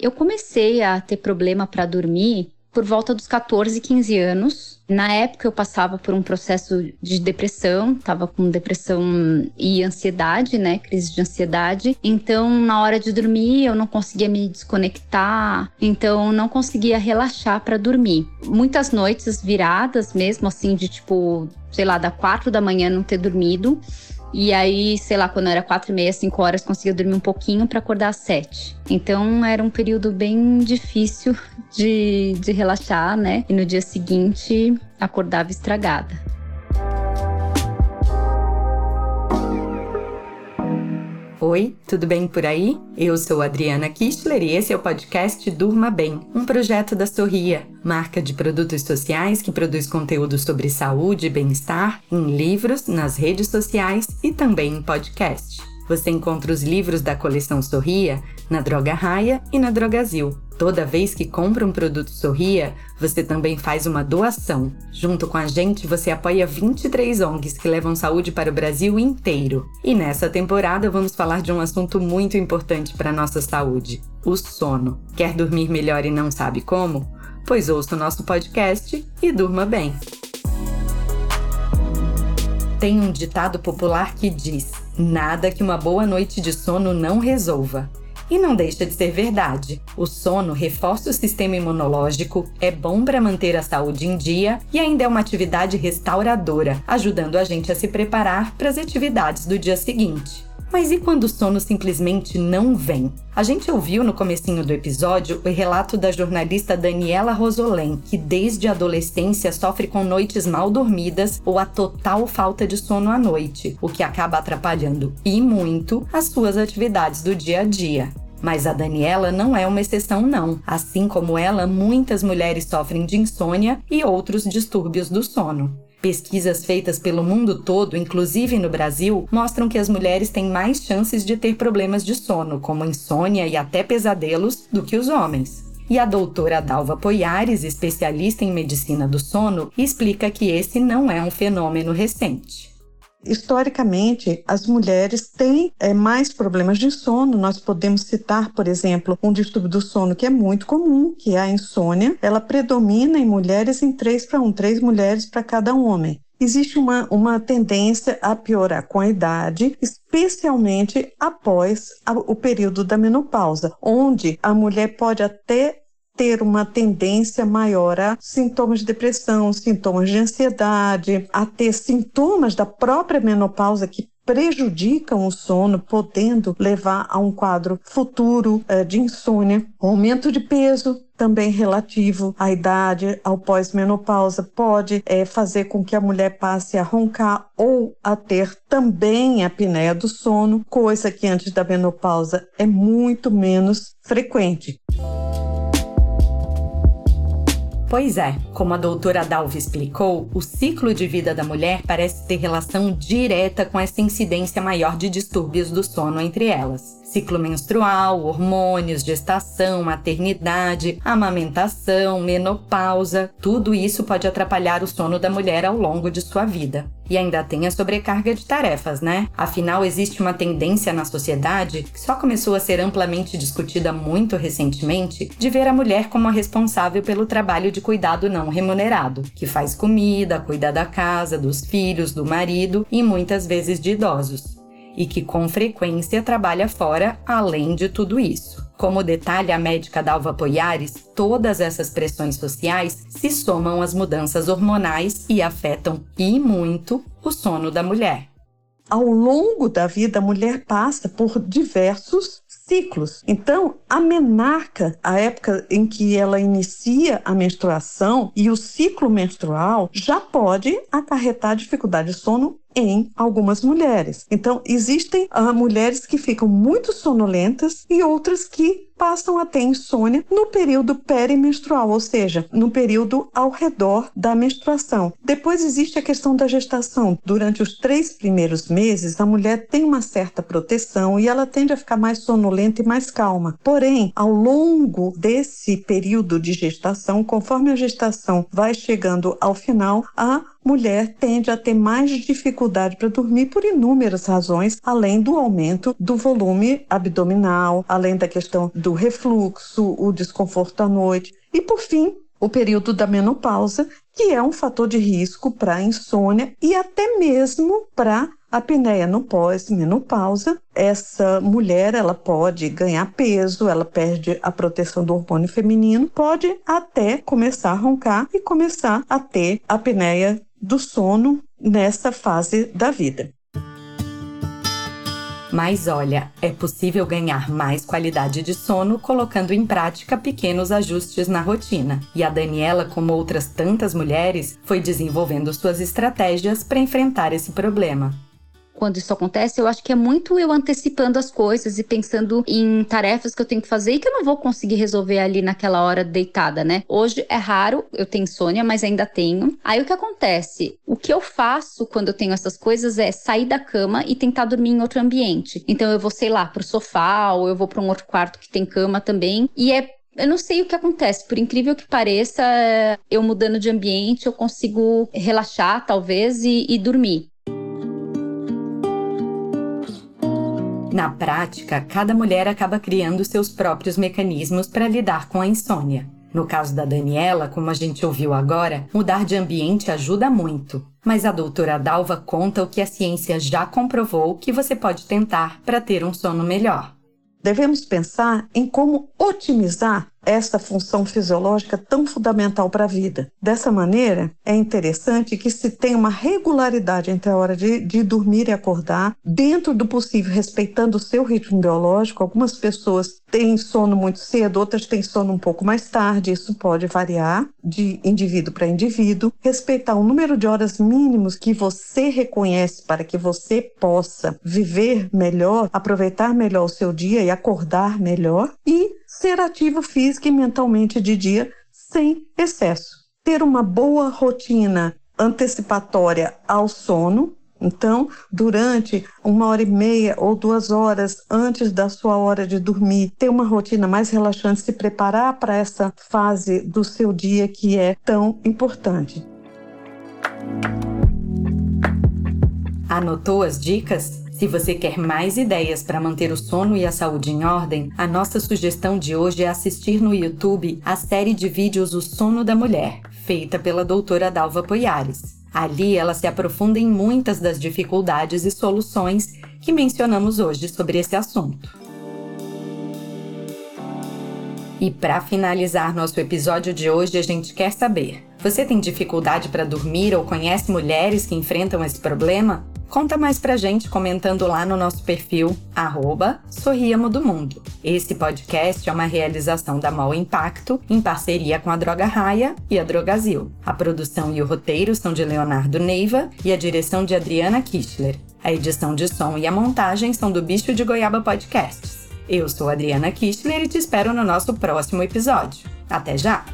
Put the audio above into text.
Eu comecei a ter problema para dormir por volta dos 14, 15 anos. Na época eu passava por um processo de depressão, estava com depressão e ansiedade, né, crise de ansiedade. Então, na hora de dormir, eu não conseguia me desconectar, então não conseguia relaxar para dormir. Muitas noites viradas mesmo assim de tipo, sei lá, da quatro da manhã não ter dormido. E aí, sei lá, quando era quatro e meia, cinco horas, conseguia dormir um pouquinho para acordar às sete. Então era um período bem difícil de, de relaxar, né? E no dia seguinte acordava estragada. Oi, tudo bem por aí? Eu sou Adriana Kistler e esse é o podcast Durma Bem, um projeto da Sorria, marca de produtos sociais que produz conteúdo sobre saúde e bem-estar em livros, nas redes sociais e também em podcast. Você encontra os livros da coleção Sorria na Droga Raia e na Drogazil. Toda vez que compra um produto Sorria, você também faz uma doação. Junto com a gente, você apoia 23 ONGs que levam saúde para o Brasil inteiro. E nessa temporada vamos falar de um assunto muito importante para a nossa saúde: o sono. Quer dormir melhor e não sabe como? Pois ouça o nosso podcast e durma bem. Tem um ditado popular que diz: Nada que uma boa noite de sono não resolva. E não deixa de ser verdade. O sono reforça o sistema imunológico, é bom para manter a saúde em dia e ainda é uma atividade restauradora, ajudando a gente a se preparar para as atividades do dia seguinte. Mas e quando o sono simplesmente não vem? A gente ouviu no comecinho do episódio o relato da jornalista Daniela Rosolém, que desde a adolescência sofre com noites mal dormidas ou a total falta de sono à noite, o que acaba atrapalhando e muito as suas atividades do dia a dia. Mas a Daniela não é uma exceção, não. Assim como ela, muitas mulheres sofrem de insônia e outros distúrbios do sono. Pesquisas feitas pelo mundo todo, inclusive no Brasil, mostram que as mulheres têm mais chances de ter problemas de sono, como insônia e até pesadelos, do que os homens. E a doutora Dalva Poiares, especialista em medicina do sono, explica que esse não é um fenômeno recente. Historicamente, as mulheres têm é, mais problemas de sono. Nós podemos citar, por exemplo, um distúrbio do sono que é muito comum, que é a insônia. Ela predomina em mulheres em 3 para 1, 3 mulheres para cada homem. Existe uma, uma tendência a piorar com a idade, especialmente após a, o período da menopausa, onde a mulher pode até ter uma tendência maior a sintomas de depressão, sintomas de ansiedade, a ter sintomas da própria menopausa que prejudicam o sono, podendo levar a um quadro futuro é, de insônia, aumento de peso, também relativo à idade, ao pós-menopausa, pode é, fazer com que a mulher passe a roncar ou a ter também a apneia do sono, coisa que antes da menopausa é muito menos frequente. Pois é, como a doutora Dalva explicou, o ciclo de vida da mulher parece ter relação direta com essa incidência maior de distúrbios do sono entre elas ciclo menstrual, hormônios, gestação, maternidade, amamentação, menopausa, tudo isso pode atrapalhar o sono da mulher ao longo de sua vida. E ainda tem a sobrecarga de tarefas, né? Afinal, existe uma tendência na sociedade, que só começou a ser amplamente discutida muito recentemente, de ver a mulher como a responsável pelo trabalho de cuidado não remunerado, que faz comida, cuida da casa, dos filhos, do marido e muitas vezes de idosos e que com frequência trabalha fora além de tudo isso. Como detalha a médica Dalva Poiares, todas essas pressões sociais se somam às mudanças hormonais e afetam e muito o sono da mulher. Ao longo da vida, a mulher passa por diversos ciclos. Então, a menarca, a época em que ela inicia a menstruação e o ciclo menstrual já pode acarretar dificuldade de sono em algumas mulheres. Então, existem uh, mulheres que ficam muito sonolentas e outras que passam a ter insônia no período perimenstrual, ou seja, no período ao redor da menstruação. Depois existe a questão da gestação. Durante os três primeiros meses, a mulher tem uma certa proteção e ela tende a ficar mais sonolenta e mais calma. Porém, ao longo desse período de gestação, conforme a gestação vai chegando ao final, a mulher tende a ter mais dificuldade para dormir por inúmeras razões, além do aumento do volume abdominal, além da questão do do refluxo, o desconforto à noite e, por fim, o período da menopausa, que é um fator de risco para insônia e até mesmo para apneia no pós-menopausa. Essa mulher, ela pode ganhar peso, ela perde a proteção do hormônio feminino, pode até começar a roncar e começar a ter apneia do sono nessa fase da vida. Mas olha, é possível ganhar mais qualidade de sono colocando em prática pequenos ajustes na rotina. E a Daniela, como outras tantas mulheres, foi desenvolvendo suas estratégias para enfrentar esse problema quando isso acontece, eu acho que é muito eu antecipando as coisas e pensando em tarefas que eu tenho que fazer e que eu não vou conseguir resolver ali naquela hora deitada, né? Hoje é raro, eu tenho insônia, mas ainda tenho. Aí o que acontece? O que eu faço quando eu tenho essas coisas é sair da cama e tentar dormir em outro ambiente. Então eu vou, sei lá, pro sofá ou eu vou para um outro quarto que tem cama também. E é eu não sei o que acontece, por incrível que pareça, eu mudando de ambiente, eu consigo relaxar, talvez, e, e dormir. Na prática, cada mulher acaba criando seus próprios mecanismos para lidar com a insônia. No caso da Daniela, como a gente ouviu agora, mudar de ambiente ajuda muito. Mas a doutora Dalva conta o que a ciência já comprovou que você pode tentar para ter um sono melhor. Devemos pensar em como otimizar esta função fisiológica tão fundamental para a vida. Dessa maneira, é interessante que se tenha uma regularidade entre a hora de, de, dormir e acordar, dentro do possível, respeitando o seu ritmo biológico. Algumas pessoas têm sono muito cedo, outras têm sono um pouco mais tarde, isso pode variar de indivíduo para indivíduo. Respeitar o número de horas mínimos que você reconhece para que você possa viver melhor, aproveitar melhor o seu dia e acordar melhor. E ser ativo física e mentalmente de dia sem excesso. Ter uma boa rotina antecipatória ao sono. Então, durante uma hora e meia ou duas horas antes da sua hora de dormir, ter uma rotina mais relaxante, se preparar para essa fase do seu dia que é tão importante. Anotou as dicas? Se você quer mais ideias para manter o sono e a saúde em ordem, a nossa sugestão de hoje é assistir no YouTube a série de vídeos O Sono da Mulher, feita pela doutora Dalva Poiares. Ali ela se aprofunda em muitas das dificuldades e soluções que mencionamos hoje sobre esse assunto. E para finalizar nosso episódio de hoje, a gente quer saber: você tem dificuldade para dormir ou conhece mulheres que enfrentam esse problema? Conta mais pra gente comentando lá no nosso perfil, arroba Sorriamo do Mundo. Esse podcast é uma realização da Mol Impacto, em parceria com a Droga Raia e a Drogazil. A produção e o roteiro são de Leonardo Neiva e a direção de Adriana Kistler. A edição de som e a montagem são do Bicho de Goiaba Podcasts. Eu sou Adriana Kistler e te espero no nosso próximo episódio. Até já!